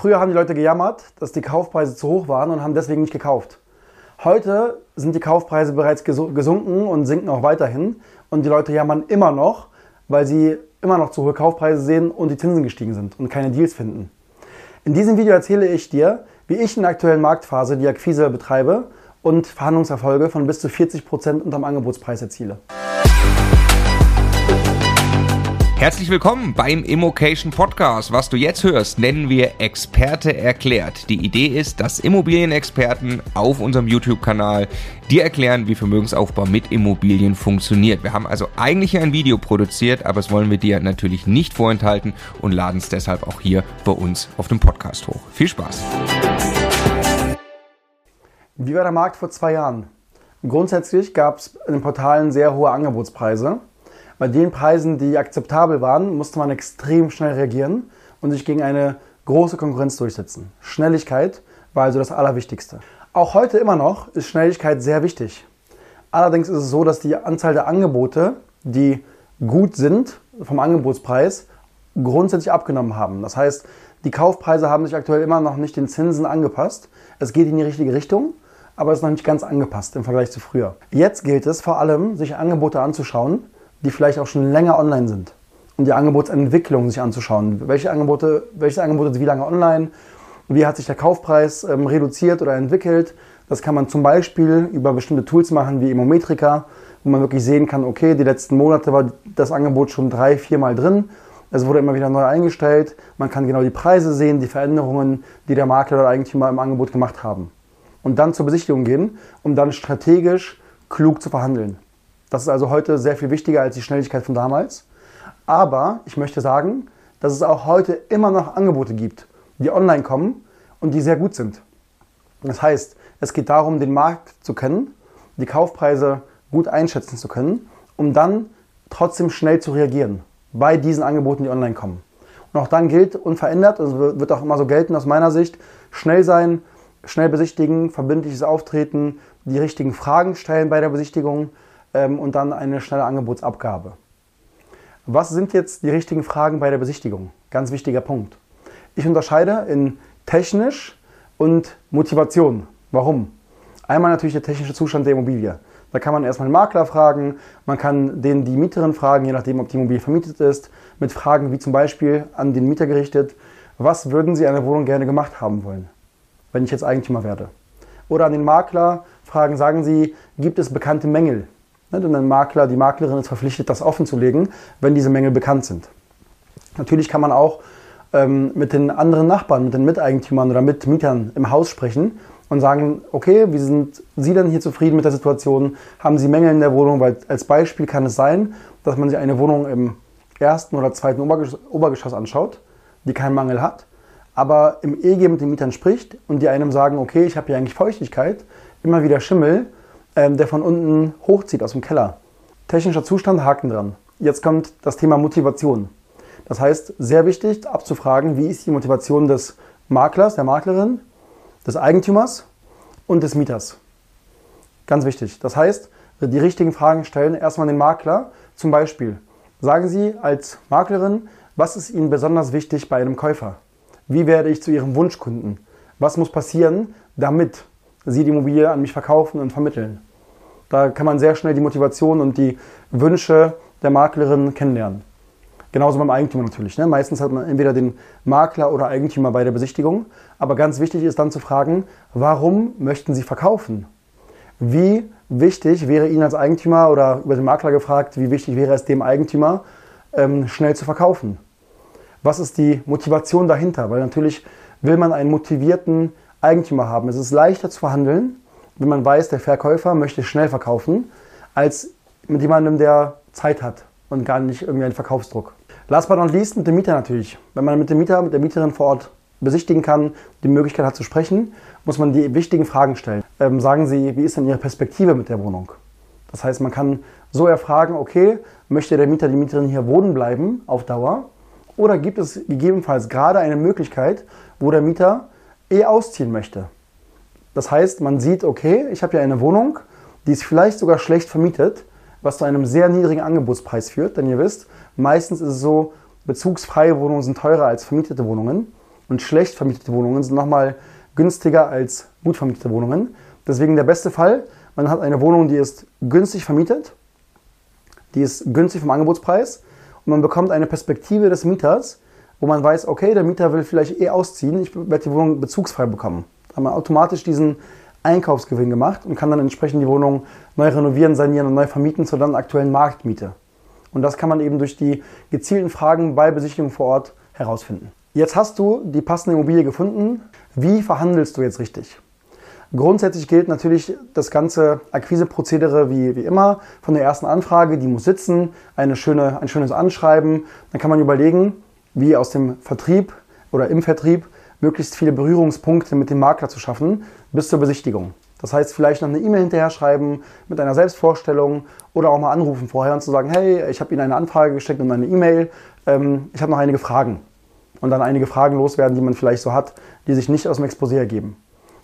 Früher haben die Leute gejammert, dass die Kaufpreise zu hoch waren und haben deswegen nicht gekauft. Heute sind die Kaufpreise bereits gesunken und sinken auch weiterhin. Und die Leute jammern immer noch, weil sie immer noch zu hohe Kaufpreise sehen und die Zinsen gestiegen sind und keine Deals finden. In diesem Video erzähle ich dir, wie ich in der aktuellen Marktphase die Akquise betreibe und Verhandlungserfolge von bis zu 40 Prozent unterm Angebotspreis erziele. Herzlich willkommen beim Immocation Podcast. Was du jetzt hörst, nennen wir Experte erklärt. Die Idee ist, dass Immobilienexperten auf unserem YouTube-Kanal dir erklären, wie Vermögensaufbau mit Immobilien funktioniert. Wir haben also eigentlich ein Video produziert, aber das wollen wir dir natürlich nicht vorenthalten und laden es deshalb auch hier bei uns auf dem Podcast hoch. Viel Spaß! Wie war der Markt vor zwei Jahren? Grundsätzlich gab es in den Portalen sehr hohe Angebotspreise. Bei den Preisen, die akzeptabel waren, musste man extrem schnell reagieren und sich gegen eine große Konkurrenz durchsetzen. Schnelligkeit war also das Allerwichtigste. Auch heute immer noch ist Schnelligkeit sehr wichtig. Allerdings ist es so, dass die Anzahl der Angebote, die gut sind vom Angebotspreis, grundsätzlich abgenommen haben. Das heißt, die Kaufpreise haben sich aktuell immer noch nicht den Zinsen angepasst. Es geht in die richtige Richtung, aber es ist noch nicht ganz angepasst im Vergleich zu früher. Jetzt gilt es vor allem, sich Angebote anzuschauen, die vielleicht auch schon länger online sind und die Angebotsentwicklung sich anzuschauen. Welche Angebote, welche Angebote sind wie lange online? Wie hat sich der Kaufpreis ähm, reduziert oder entwickelt? Das kann man zum Beispiel über bestimmte Tools machen wie Immometrika, wo man wirklich sehen kann, okay, die letzten Monate war das Angebot schon drei, viermal drin. Es wurde immer wieder neu eingestellt. Man kann genau die Preise sehen, die Veränderungen, die der Makler oder Eigentümer im Angebot gemacht haben. Und dann zur Besichtigung gehen, um dann strategisch klug zu verhandeln. Das ist also heute sehr viel wichtiger als die Schnelligkeit von damals. Aber ich möchte sagen, dass es auch heute immer noch Angebote gibt, die online kommen und die sehr gut sind. Das heißt, es geht darum, den Markt zu kennen, die Kaufpreise gut einschätzen zu können, um dann trotzdem schnell zu reagieren bei diesen Angeboten, die online kommen. Und auch dann gilt unverändert, und also wird auch immer so gelten aus meiner Sicht, schnell sein, schnell besichtigen, verbindliches Auftreten, die richtigen Fragen stellen bei der Besichtigung ähm, und dann eine schnelle Angebotsabgabe. Was sind jetzt die richtigen Fragen bei der Besichtigung? Ganz wichtiger Punkt. Ich unterscheide in technisch und Motivation. Warum? Einmal natürlich der technische Zustand der Immobilie. Da kann man erstmal den Makler fragen, man kann den die Mieterin fragen, je nachdem, ob die Immobilie vermietet ist, mit Fragen wie zum Beispiel an den Mieter gerichtet, was würden Sie an der Wohnung gerne gemacht haben wollen, wenn ich jetzt Eigentümer werde? Oder an den Makler fragen, sagen Sie, gibt es bekannte Mängel denn ein Makler, die Maklerin ist verpflichtet, das offenzulegen, wenn diese Mängel bekannt sind. Natürlich kann man auch ähm, mit den anderen Nachbarn, mit den Miteigentümern oder Mitmietern im Haus sprechen und sagen, okay, wie sind Sie denn hier zufrieden mit der Situation? Haben Sie Mängel in der Wohnung? Weil als Beispiel kann es sein, dass man sich eine Wohnung im ersten oder zweiten Obergeschoss, Obergeschoss anschaut, die keinen Mangel hat, aber im EG mit den Mietern spricht und die einem sagen, okay, ich habe hier eigentlich Feuchtigkeit, immer wieder Schimmel, ähm, der von unten hochzieht aus dem Keller. Technischer Zustand, Haken dran. Jetzt kommt das Thema Motivation. Das heißt, sehr wichtig abzufragen, wie ist die Motivation des Maklers, der Maklerin, des Eigentümers und des Mieters. Ganz wichtig. Das heißt, die richtigen Fragen stellen erstmal den Makler. Zum Beispiel, sagen Sie als Maklerin, was ist Ihnen besonders wichtig bei einem Käufer? Wie werde ich zu Ihrem Wunschkunden? Was muss passieren, damit Sie die Immobilie an mich verkaufen und vermitteln? Da kann man sehr schnell die Motivation und die Wünsche der Maklerin kennenlernen. Genauso beim Eigentümer natürlich. Ne? Meistens hat man entweder den Makler oder Eigentümer bei der Besichtigung. Aber ganz wichtig ist dann zu fragen, warum möchten Sie verkaufen? Wie wichtig wäre Ihnen als Eigentümer oder über den Makler gefragt, wie wichtig wäre es dem Eigentümer, ähm, schnell zu verkaufen? Was ist die Motivation dahinter? Weil natürlich will man einen motivierten Eigentümer haben. Es ist leichter zu verhandeln, wenn man weiß, der Verkäufer möchte schnell verkaufen, als mit jemandem, der Zeit hat und gar nicht irgendwie einen Verkaufsdruck. Last but not least mit dem Mieter natürlich. Wenn man mit dem Mieter, mit der Mieterin vor Ort besichtigen kann, die Möglichkeit hat zu sprechen, muss man die wichtigen Fragen stellen. Ähm, sagen Sie, wie ist denn Ihre Perspektive mit der Wohnung? Das heißt, man kann so erfragen, okay, möchte der Mieter, die Mieterin hier wohnen bleiben auf Dauer? Oder gibt es gegebenenfalls gerade eine Möglichkeit, wo der Mieter eh ausziehen möchte? Das heißt, man sieht, okay, ich habe ja eine Wohnung, die ist vielleicht sogar schlecht vermietet, was zu einem sehr niedrigen Angebotspreis führt. Denn ihr wisst, meistens ist es so, bezugsfreie Wohnungen sind teurer als vermietete Wohnungen. Und schlecht vermietete Wohnungen sind nochmal günstiger als gut vermietete Wohnungen. Deswegen der beste Fall, man hat eine Wohnung, die ist günstig vermietet, die ist günstig vom Angebotspreis und man bekommt eine Perspektive des Mieters, wo man weiß, okay, der Mieter will vielleicht eh ausziehen, ich werde die Wohnung bezugsfrei bekommen. Da haben wir automatisch diesen Einkaufsgewinn gemacht und kann dann entsprechend die Wohnung neu renovieren, sanieren und neu vermieten zur dann aktuellen Marktmiete. Und das kann man eben durch die gezielten Fragen bei Besichtigung vor Ort herausfinden. Jetzt hast du die passende Immobilie gefunden. Wie verhandelst du jetzt richtig? Grundsätzlich gilt natürlich das ganze Akquiseprozedere wie, wie immer. Von der ersten Anfrage, die muss sitzen, eine schöne, ein schönes Anschreiben. Dann kann man überlegen, wie aus dem Vertrieb oder im Vertrieb möglichst viele Berührungspunkte mit dem Makler zu schaffen bis zur Besichtigung. Das heißt, vielleicht noch eine E-Mail hinterher schreiben mit einer Selbstvorstellung oder auch mal anrufen vorher und zu sagen, hey, ich habe Ihnen eine Anfrage geschickt und eine E-Mail, ähm, ich habe noch einige Fragen. Und dann einige Fragen loswerden, die man vielleicht so hat, die sich nicht aus dem Exposé ergeben.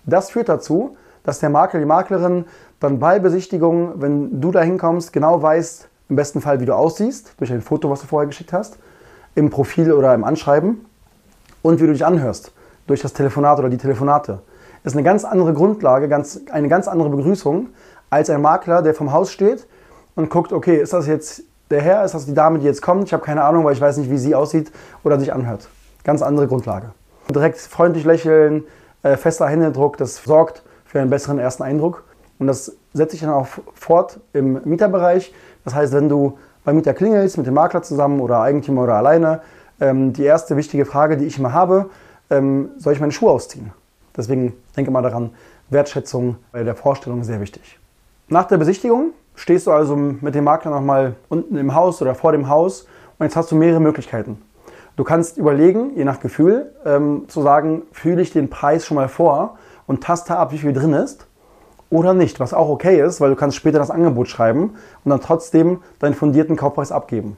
Das führt dazu, dass der Makler, die Maklerin dann bei Besichtigung, wenn du da hinkommst, genau weißt, im besten Fall, wie du aussiehst, durch ein Foto, was du vorher geschickt hast, im Profil oder im Anschreiben und wie du dich anhörst, durch das Telefonat oder die Telefonate ist eine ganz andere Grundlage, ganz, eine ganz andere Begrüßung als ein Makler, der vom Haus steht und guckt, okay, ist das jetzt der Herr, ist das die Dame, die jetzt kommt? Ich habe keine Ahnung, weil ich weiß nicht, wie sie aussieht oder sich anhört. Ganz andere Grundlage. Direkt freundlich lächeln, äh, fester Händedruck, das sorgt für einen besseren ersten Eindruck. Und das setzt sich dann auch fort im Mieterbereich. Das heißt, wenn du beim Mieter klingelst, mit dem Makler zusammen oder Eigentümer oder alleine, ähm, die erste wichtige Frage, die ich immer habe, ähm, soll ich meine Schuhe ausziehen? Deswegen denke mal daran, Wertschätzung bei der Vorstellung sehr wichtig. Nach der Besichtigung stehst du also mit dem Makler nochmal unten im Haus oder vor dem Haus und jetzt hast du mehrere Möglichkeiten. Du kannst überlegen, je nach Gefühl, ähm, zu sagen, fühle ich den Preis schon mal vor und taste ab, wie viel drin ist oder nicht, was auch okay ist, weil du kannst später das Angebot schreiben und dann trotzdem deinen fundierten Kaufpreis abgeben.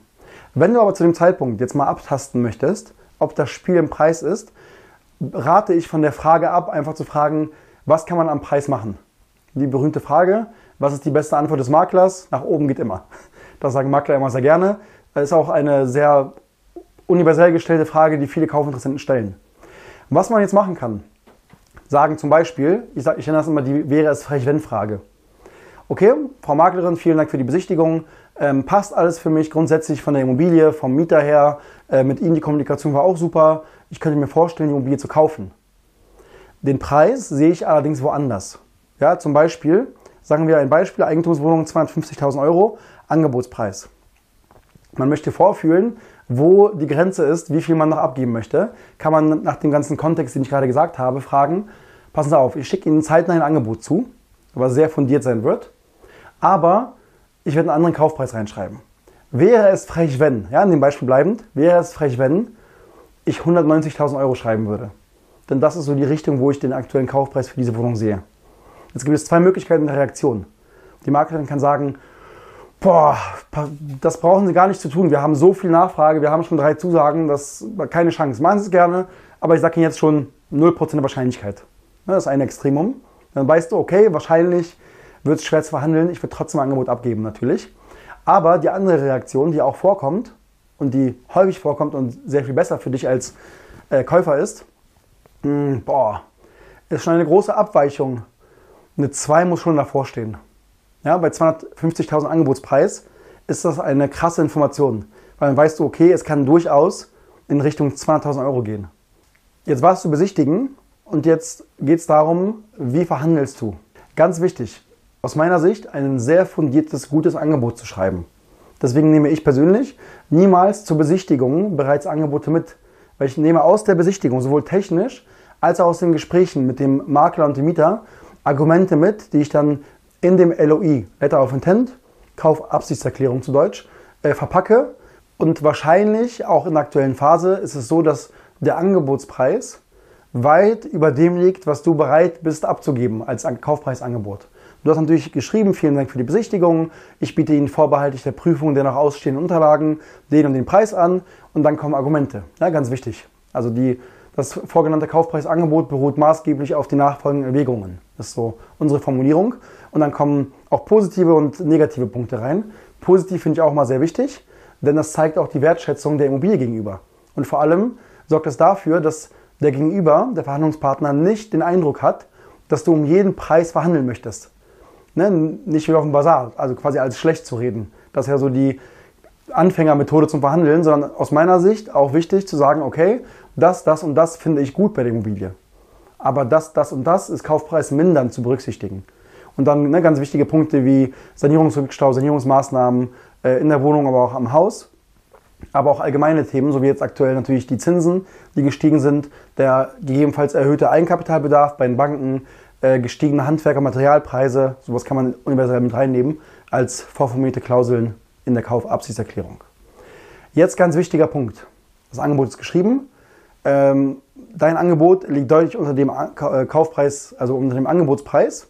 Wenn du aber zu dem Zeitpunkt jetzt mal abtasten möchtest, ob das Spiel im Preis ist, rate ich von der Frage ab, einfach zu fragen, was kann man am Preis machen? Die berühmte Frage, was ist die beste Antwort des Maklers? Nach oben geht immer. Das sagen Makler immer sehr gerne. Das ist auch eine sehr universell gestellte Frage, die viele Kaufinteressenten stellen. Was man jetzt machen kann, sagen zum Beispiel, ich, sag, ich nenne das immer die wäre es frech wenn Frage. Okay, Frau Maklerin, vielen Dank für die Besichtigung. Ähm, passt alles für mich grundsätzlich von der Immobilie, vom Mieter her. Äh, mit Ihnen die Kommunikation war auch super ich könnte mir vorstellen, die Immobilie zu kaufen. Den Preis sehe ich allerdings woanders. Ja, zum Beispiel, sagen wir ein Beispiel, Eigentumswohnung 250.000 Euro, Angebotspreis. Man möchte vorfühlen, wo die Grenze ist, wie viel man noch abgeben möchte, kann man nach dem ganzen Kontext, den ich gerade gesagt habe, fragen, passen Sie auf, ich schicke Ihnen zeitnah ein Angebot zu, was sehr fundiert sein wird, aber ich werde einen anderen Kaufpreis reinschreiben. Wäre es frech, wenn, ja, in dem Beispiel bleibend, wäre es frech, wenn ich 190.000 Euro schreiben würde. Denn das ist so die Richtung, wo ich den aktuellen Kaufpreis für diese Wohnung sehe. Jetzt gibt es zwei Möglichkeiten der Reaktion. Die Maklerin kann sagen, boah, das brauchen Sie gar nicht zu tun. Wir haben so viel Nachfrage, wir haben schon drei Zusagen, das keine Chance. Machen Sie es gerne, aber ich sage Ihnen jetzt schon 0% Wahrscheinlichkeit. Das ist ein Extremum. Dann weißt du, okay, wahrscheinlich wird es schwer zu verhandeln, ich würde trotzdem ein Angebot abgeben natürlich. Aber die andere Reaktion, die auch vorkommt, und die häufig vorkommt und sehr viel besser für dich als äh, Käufer ist, mh, hm, boah, ist schon eine große Abweichung. Eine 2 muss schon davor stehen. Ja, bei 250.000 Angebotspreis ist das eine krasse Information, weil dann weißt du, okay, es kann durchaus in Richtung 200.000 Euro gehen. Jetzt warst du besichtigen und jetzt geht es darum, wie verhandelst du. Ganz wichtig, aus meiner Sicht ein sehr fundiertes, gutes Angebot zu schreiben. Deswegen nehme ich persönlich niemals zur Besichtigung bereits Angebote mit. Weil ich nehme aus der Besichtigung, sowohl technisch als auch aus den Gesprächen mit dem Makler und dem Mieter, Argumente mit, die ich dann in dem LOI, Letter of Intent, Kaufabsichtserklärung zu Deutsch, äh, verpacke. Und wahrscheinlich auch in der aktuellen Phase ist es so, dass der Angebotspreis weit über dem liegt, was du bereit bist abzugeben als Kaufpreisangebot. Du hast natürlich geschrieben, vielen Dank für die Besichtigung. Ich biete Ihnen vorbehaltlich der Prüfung der noch ausstehenden Unterlagen den und den Preis an und dann kommen Argumente. Ja, ganz wichtig. Also die, das vorgenannte Kaufpreisangebot beruht maßgeblich auf die nachfolgenden Erwägungen. Das ist so unsere Formulierung. Und dann kommen auch positive und negative Punkte rein. Positiv finde ich auch mal sehr wichtig, denn das zeigt auch die Wertschätzung der Immobilie gegenüber. Und vor allem sorgt es dafür, dass der Gegenüber, der Verhandlungspartner, nicht den Eindruck hat, dass du um jeden Preis verhandeln möchtest. Ne? Nicht wie auf dem Bazar, also quasi als schlecht zu reden. Das ist ja so die Anfängermethode zum Verhandeln, sondern aus meiner Sicht auch wichtig zu sagen, okay, das, das und das finde ich gut bei der Immobilie. Aber das, das und das ist Kaufpreis mindern zu berücksichtigen. Und dann ne, ganz wichtige Punkte wie Sanierungsrückstau, Sanierungsmaßnahmen äh, in der Wohnung, aber auch am Haus. Aber auch allgemeine Themen, so wie jetzt aktuell natürlich die Zinsen, die gestiegen sind, der gegebenenfalls erhöhte Eigenkapitalbedarf bei den Banken, äh, gestiegene Handwerker- Materialpreise, sowas kann man universell mit reinnehmen als vorformulierte Klauseln in der Kaufabsichtserklärung. Jetzt ganz wichtiger Punkt. Das Angebot ist geschrieben. Ähm, dein Angebot liegt deutlich unter dem äh, Kaufpreis, also unter dem Angebotspreis.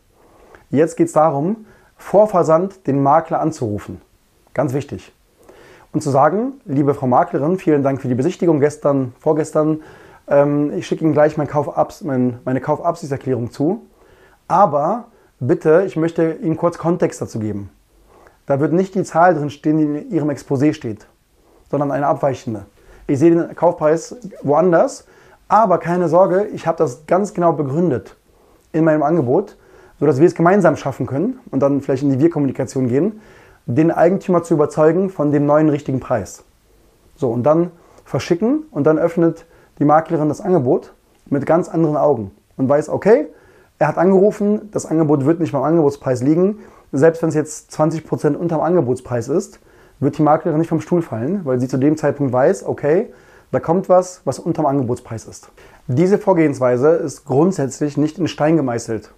Jetzt geht es darum, vor Versand den Makler anzurufen. Ganz wichtig. Und zu sagen, liebe Frau Maklerin, vielen Dank für die Besichtigung gestern, vorgestern. Ähm, ich schicke Ihnen gleich mein Kaufabs, mein, meine Kaufabsichtserklärung zu. Aber bitte, ich möchte Ihnen kurz Kontext dazu geben. Da wird nicht die Zahl drin stehen, die in Ihrem Exposé steht, sondern eine abweichende. Ich sehe den Kaufpreis woanders, aber keine Sorge, ich habe das ganz genau begründet in meinem Angebot, sodass wir es gemeinsam schaffen können und dann vielleicht in die Wir-Kommunikation gehen, den Eigentümer zu überzeugen von dem neuen richtigen Preis. So, und dann verschicken und dann öffnet die Maklerin das Angebot mit ganz anderen Augen und weiß, okay, er hat angerufen, das Angebot wird nicht beim Angebotspreis liegen. Selbst wenn es jetzt 20% unter dem Angebotspreis ist, wird die Maklerin nicht vom Stuhl fallen, weil sie zu dem Zeitpunkt weiß, okay, da kommt was, was unter dem Angebotspreis ist. Diese Vorgehensweise ist grundsätzlich nicht in Stein gemeißelt.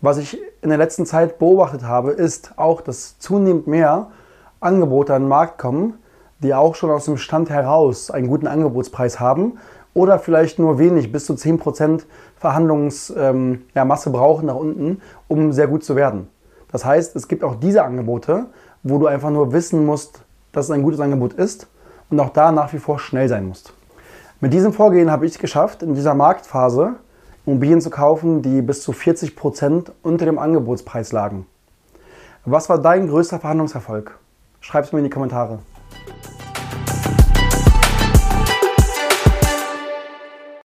Was ich in der letzten Zeit beobachtet habe, ist auch, dass zunehmend mehr Angebote an den Markt kommen, die auch schon aus dem Stand heraus einen guten Angebotspreis haben oder vielleicht nur wenig, bis zu 10% Verhandlungsmasse ähm, ja, brauchen nach unten, um sehr gut zu werden. Das heißt, es gibt auch diese Angebote, wo du einfach nur wissen musst, dass es ein gutes Angebot ist und auch da nach wie vor schnell sein musst. Mit diesem Vorgehen habe ich es geschafft, in dieser Marktphase Immobilien zu kaufen, die bis zu 40% unter dem Angebotspreis lagen. Was war dein größter Verhandlungserfolg? Schreib es mir in die Kommentare.